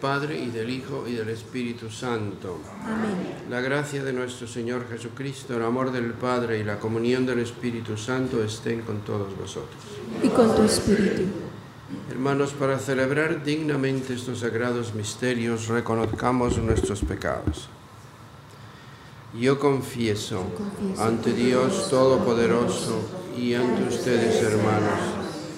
Padre y del Hijo y del Espíritu Santo. Amén. La gracia de nuestro Señor Jesucristo, el amor del Padre y la comunión del Espíritu Santo estén con todos vosotros. Y con tu Espíritu. Hermanos, para celebrar dignamente estos sagrados misterios, reconozcamos nuestros pecados. Yo confieso, confieso ante Dios Todopoderoso y ante ustedes, hermanos,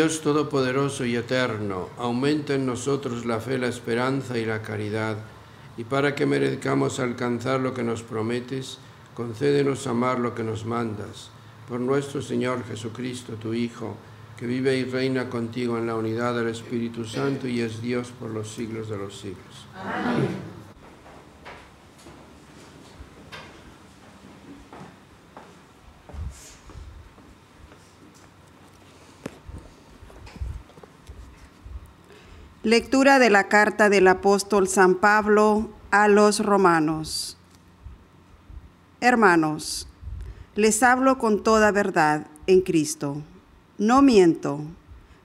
Dios Todopoderoso y Eterno, aumenta en nosotros la fe, la esperanza y la caridad, y para que merezcamos alcanzar lo que nos prometes, concédenos amar lo que nos mandas. Por nuestro Señor Jesucristo, tu Hijo, que vive y reina contigo en la unidad del Espíritu Santo y es Dios por los siglos de los siglos. Lectura de la carta del apóstol San Pablo a los romanos. Hermanos, les hablo con toda verdad en Cristo. No miento.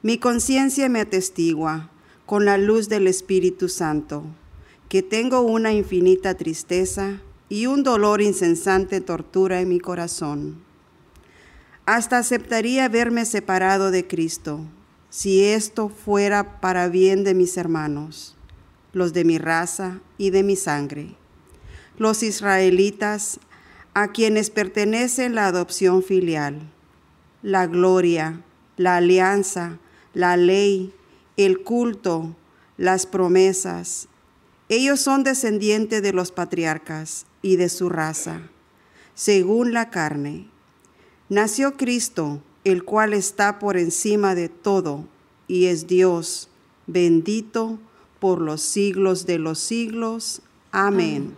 Mi conciencia me atestigua con la luz del Espíritu Santo, que tengo una infinita tristeza y un dolor insensante tortura en mi corazón. Hasta aceptaría verme separado de Cristo si esto fuera para bien de mis hermanos, los de mi raza y de mi sangre, los israelitas a quienes pertenece la adopción filial, la gloria, la alianza, la ley, el culto, las promesas. Ellos son descendientes de los patriarcas y de su raza, según la carne. Nació Cristo el cual está por encima de todo y es Dios, bendito por los siglos de los siglos. Amén.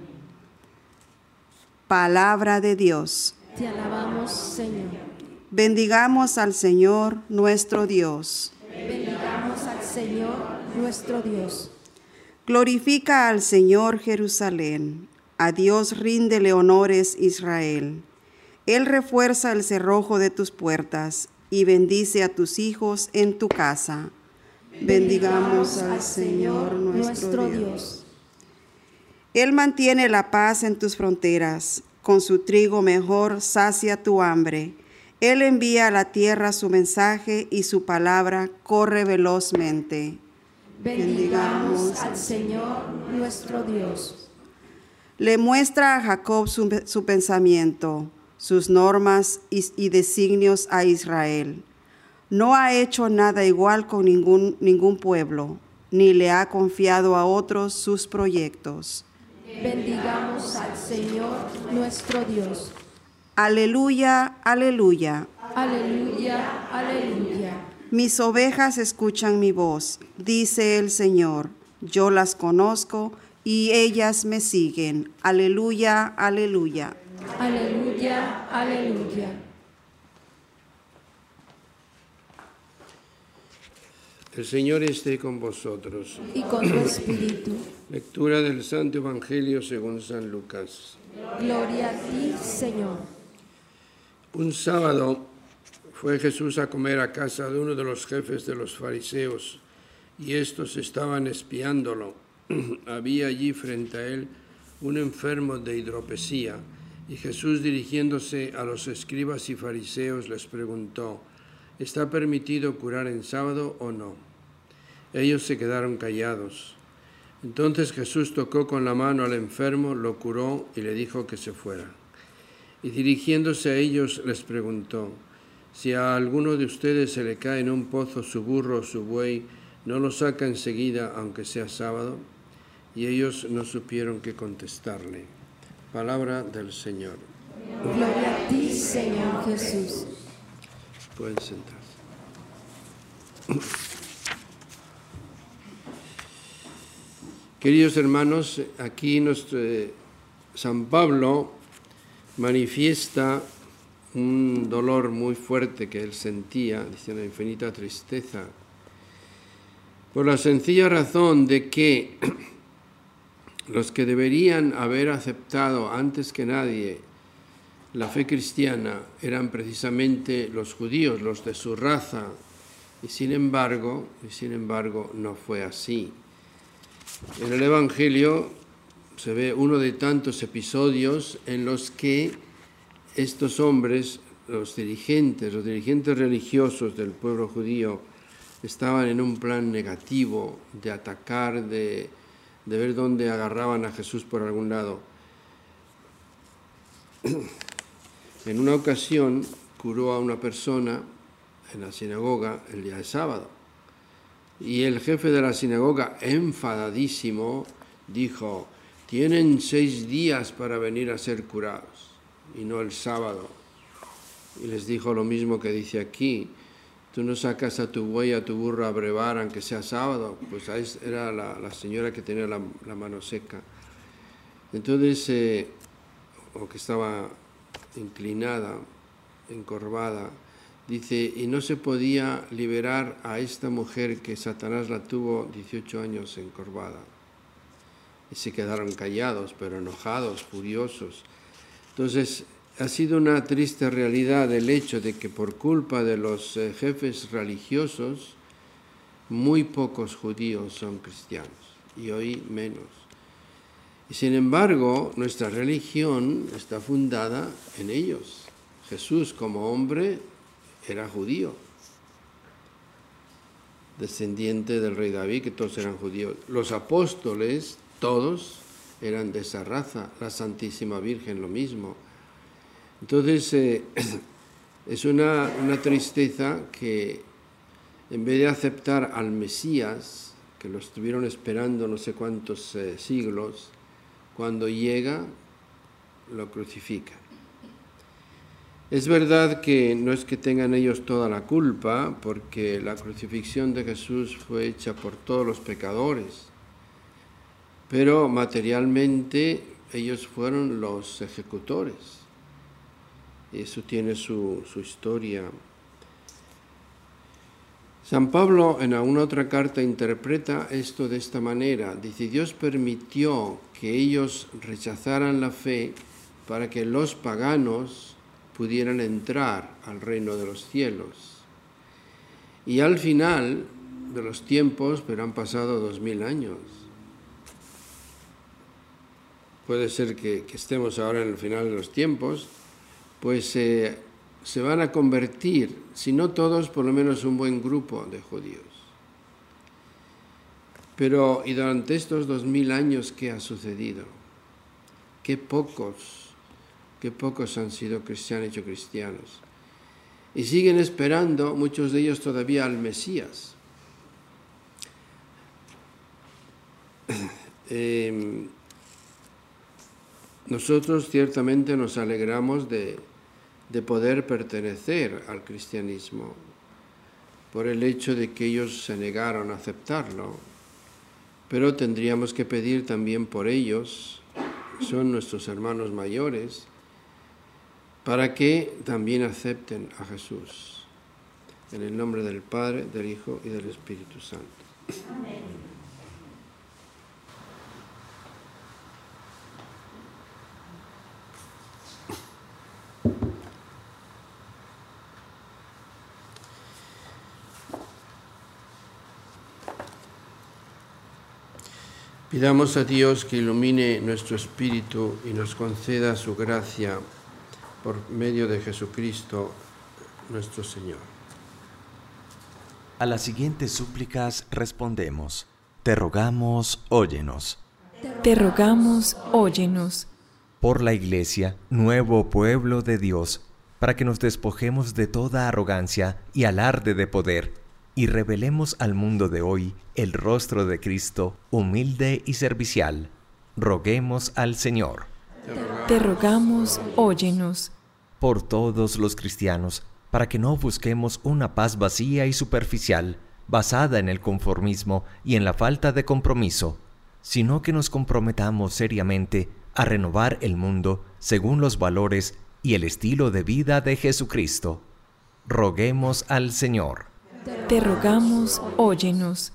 Palabra de Dios. Te alabamos, Señor. Bendigamos al Señor nuestro Dios. Bendigamos al Señor nuestro Dios. Glorifica al Señor Jerusalén, a Dios ríndele honores Israel. Él refuerza el cerrojo de tus puertas y bendice a tus hijos en tu casa. Bendigamos al Señor nuestro Dios. Él mantiene la paz en tus fronteras, con su trigo mejor sacia tu hambre. Él envía a la tierra su mensaje y su palabra corre velozmente. Bendigamos al Señor nuestro Dios. Le muestra a Jacob su, su pensamiento, sus normas y, designios a Israel. No ha hecho nada igual con ningún, ningún pueblo, ni le ha confiado a otros sus proyectos. Bendigamos al Señor nuestro Dios. Aleluya, aleluya. Aleluya, aleluya. Mis ovejas escuchan mi voz, dice el Señor. Yo las conozco y ellas me siguen. Aleluya, aleluya. Aleluya, aleluya. El Señor esté con vosotros. Y con tu espíritu. Lectura del Santo Evangelio según San Lucas. Gloria a ti, Señor. Un sábado fue Jesús a comer a casa de uno de los jefes de los fariseos y estos estaban espiándolo. Había allí frente a él un enfermo de hidropesía y Jesús dirigiéndose a los escribas y fariseos les preguntó, ¿está permitido curar en sábado o no? Ellos se quedaron callados. Entonces Jesús tocó con la mano al enfermo, lo curó y le dijo que se fuera. Y dirigiéndose a ellos les preguntó, si a alguno de ustedes se le cae en un pozo su burro o su buey, ¿no lo saca enseguida aunque sea sábado? Y ellos no supieron qué contestarle. Palabra del Señor. Gloria a ti, Señor Jesús. Pueden sentarse. Queridos hermanos, aquí nuestro, eh, San Pablo manifiesta un dolor muy fuerte que él sentía, dice una infinita tristeza, por la sencilla razón de que los que deberían haber aceptado antes que nadie la fe cristiana eran precisamente los judíos, los de su raza, y sin embargo, y sin embargo no fue así. En el Evangelio se ve uno de tantos episodios en los que estos hombres, los dirigentes, los dirigentes religiosos del pueblo judío, estaban en un plan negativo de atacar, de, de ver dónde agarraban a Jesús por algún lado. En una ocasión curó a una persona en la sinagoga el día de sábado. Y el jefe de la sinagoga, enfadadísimo, dijo, tienen seis días para venir a ser curados y no el sábado. Y les dijo lo mismo que dice aquí, tú no sacas a tu buey, a tu burro a brevar aunque sea sábado. Pues era la, señora que tenía la, la mano seca. Entonces, eh, o que estaba inclinada, encorvada, dice, y no se podía liberar a esta mujer que Satanás la tuvo 18 años encorvada. Y se quedaron callados, pero enojados, furiosos. Entonces, ha sido una triste realidad el hecho de que por culpa de los eh, jefes religiosos, muy pocos judíos son cristianos, y hoy menos. Sin embargo, nuestra religión está fundada en ellos. Jesús como hombre era judío, descendiente del rey David, que todos eran judíos. Los apóstoles, todos, eran de esa raza, la Santísima Virgen lo mismo. Entonces, eh, es una, una, tristeza que en vez de aceptar al Mesías, que lo estuvieron esperando no sé cuántos eh, siglos, cuando llega, lo crucifican. Es verdad que no es que tengan ellos toda la culpa, porque la crucifixión de Jesús fue hecha por todos los pecadores, pero materialmente ellos fueron los ejecutores. Eso tiene su, su historia. San Pablo en alguna otra carta interpreta esto de esta manera. Dice, Dios permitió que ellos rechazaran la fe para que los paganos pudieran entrar al reino de los cielos. Y al final de los tiempos, pero han pasado dos mil años, puede ser que, estemos ahora en el final de los tiempos, pues eh, se van a convertir, si no todos, por lo menos un buen grupo de judíos. Pero, ¿y durante estos dos mil años qué ha sucedido? Qué pocos, qué pocos han sido cristianos hecho cristianos. Y siguen esperando, muchos de ellos todavía, al Mesías. Em, nosotros ciertamente nos alegramos de, de poder pertenecer al cristianismo por el hecho de que ellos se negaron a aceptarlo. Pero tendríamos que pedir también por ellos, son nuestros hermanos mayores, para que también acepten a Jesús. En el nombre del Padre, del Hijo y del Espíritu Santo. Amén. Pidamos a Dios que ilumine nuestro espíritu y nos conceda su gracia por medio de Jesucristo nuestro Señor. A las siguientes súplicas respondemos, te rogamos, óyenos. Te rogamos, óyenos. Por la Iglesia, nuevo pueblo de Dios, para que nos despojemos de toda arrogancia y alarde de poder y revelemos al mundo de hoy el rostro de Cristo, humilde y servicial. Roguemos al Señor. Te rogamos, óyenos. Por todos los cristianos, para que no busquemos una paz vacía y superficial, basada en el conformismo y en la falta de compromiso, sino que nos comprometamos seriamente a renovar el mundo según los valores y el estilo de vida de Jesucristo. Roguemos al Señor te rogamos, óyenos.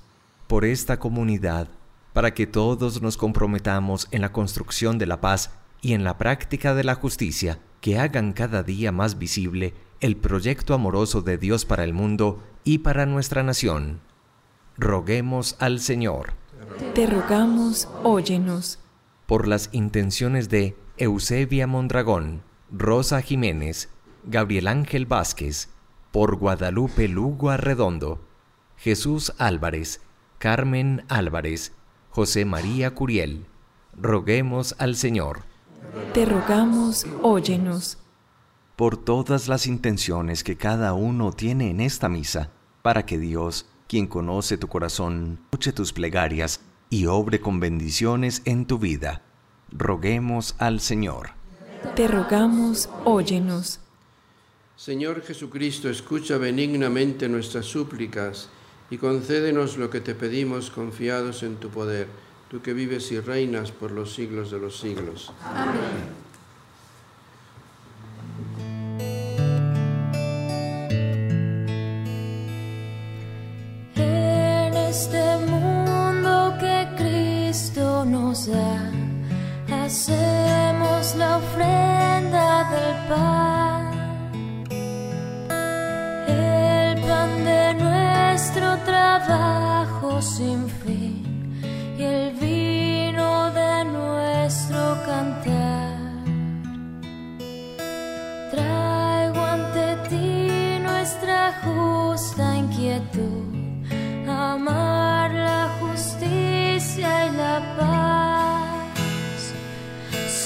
Por esta comunidad, para que todos nos comprometamos en la construcción de la paz y en la práctica de la justicia, que hagan cada día más visible el proyecto amoroso de Dios para el mundo y para nuestra nación. Roguemos al Señor. Te rogamos, óyenos. Por las intenciones de Eusebia Mondragón, Rosa Jiménez, Gabriel Ángel Vázquez, por Guadalupe Lugo Arredondo, Jesús Álvarez, Carmen Álvarez, José María Curiel. Roguemos al Señor. Te rogamos, óyenos. Por todas las intenciones que cada uno tiene en esta misa, para que Dios, quien conoce tu corazón, escuche tus plegarias y obre con bendiciones en tu vida. Roguemos al Señor. Te rogamos, óyenos. Señor Jesucristo, escucha benignamente nuestras súplicas y concédenos lo que te pedimos confiados en tu poder, tú que vives y reinas por los siglos de los siglos. Amén.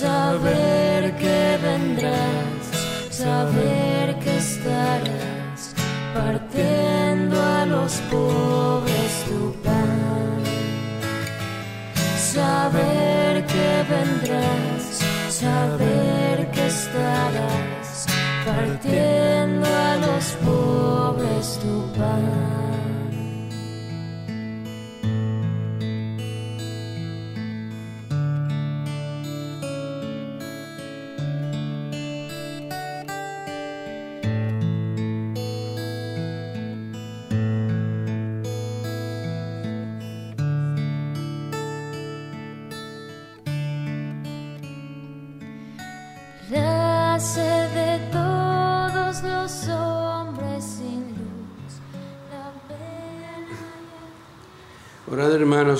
Saber que vendrás, saber que estarás partiendo a los pobres tu pan. Saber que vendrás, saber que estarás partiendo a los pobres tu pan.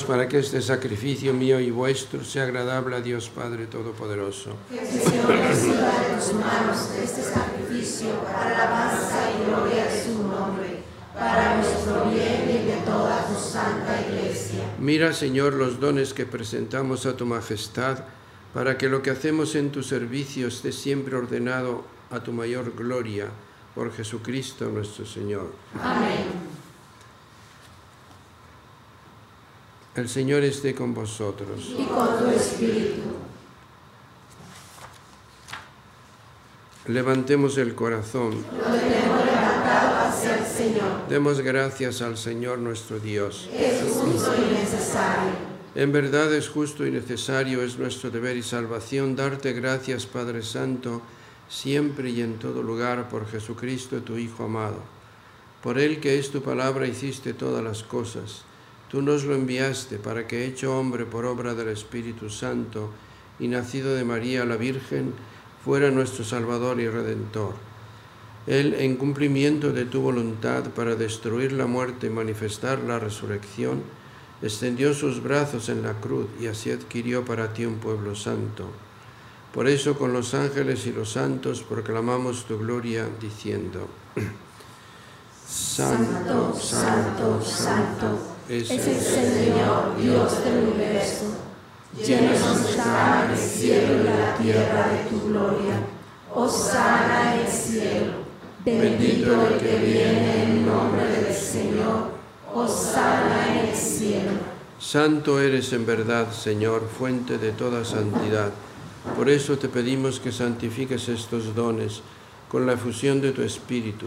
Para que este sacrificio mío y vuestro sea agradable a Dios Padre Todopoderoso. Mira, Señor, los dones que presentamos a tu majestad, para que lo que hacemos en tu servicio esté siempre ordenado a tu mayor gloria, por Jesucristo nuestro Señor. Amén. El Señor esté con vosotros. Y con tu espíritu. Levantemos el corazón. Lo tenemos levantado hacia el Señor. Demos gracias al Señor nuestro Dios. Es justo y necesario. En verdad es justo y necesario, es nuestro deber y salvación darte gracias, Padre Santo, siempre y en todo lugar, por Jesucristo, tu Hijo amado. Por Él que es tu palabra hiciste todas las cosas. Tú nos lo enviaste para que, hecho hombre por obra del Espíritu Santo y nacido de María la Virgen, fuera nuestro Salvador y Redentor. Él, en cumplimiento de tu voluntad para destruir la muerte y manifestar la resurrección, extendió sus brazos en la cruz y así adquirió para ti un pueblo santo. Por eso con los ángeles y los santos proclamamos tu gloria diciendo, Santo, Santo, Santo, es el Señor Dios del universo llenos está el cielo y la tierra de tu gloria. Osana en el cielo. Bendito el que viene en nombre del Señor. Osana en el cielo. Santo eres en verdad, Señor, fuente de toda santidad. Por eso te pedimos que santifiques estos dones con la efusión de tu Espíritu,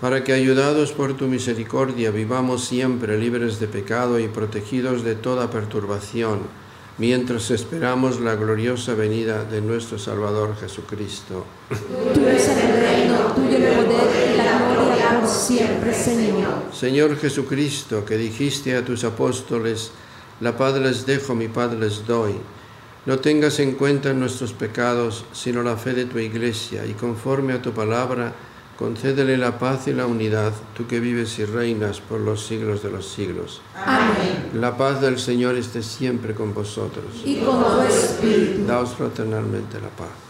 para que, ayudados por tu misericordia, vivamos siempre libres de pecado y protegidos de toda perturbación mientras esperamos la gloriosa venida de nuestro Salvador Jesucristo. Tuyo es el reino, tuyo el poder y la gloria por siempre, Señor. Señor Jesucristo, que dijiste a tus apóstoles, la paz les dejo, mi paz les doy. No tengas en cuenta nuestros pecados, sino la fe de tu iglesia, y conforme a tu palabra, concédele la paz y la unidad, tú que vives y reinas por los siglos de los siglos. Amén. La paz del Señor esté siempre con vosotros. Y con tu espíritu. Daos fraternalmente la paz.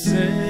say.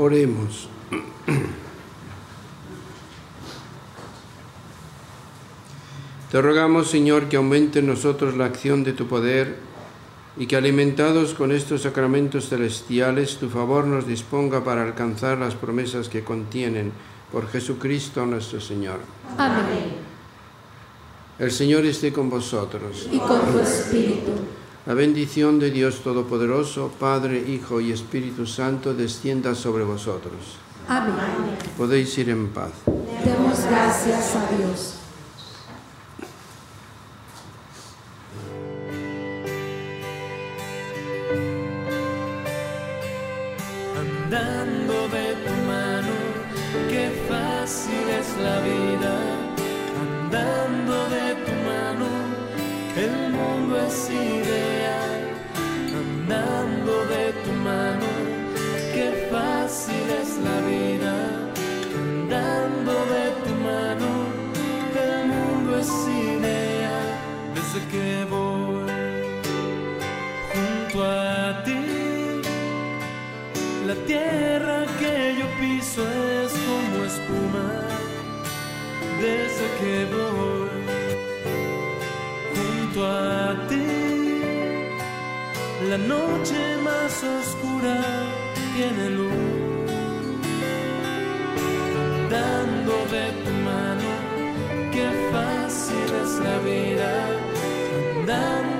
Oremos. Te rogamos, Señor, que aumente en nosotros la acción de tu poder y que alimentados con estos sacramentos celestiales, tu favor nos disponga para alcanzar las promesas que contienen por Jesucristo nuestro Señor. Amén. El Señor esté con vosotros. Y con tu espíritu. La bendición de Dios Todopoderoso, Padre, Hijo y Espíritu Santo, descienda sobre vosotros. Amén. Podéis ir en paz. Demos gracias a Dios. Es como espuma desde que voy junto a ti. La noche más oscura tiene luz, andando de tu mano, qué fácil es la vida, andando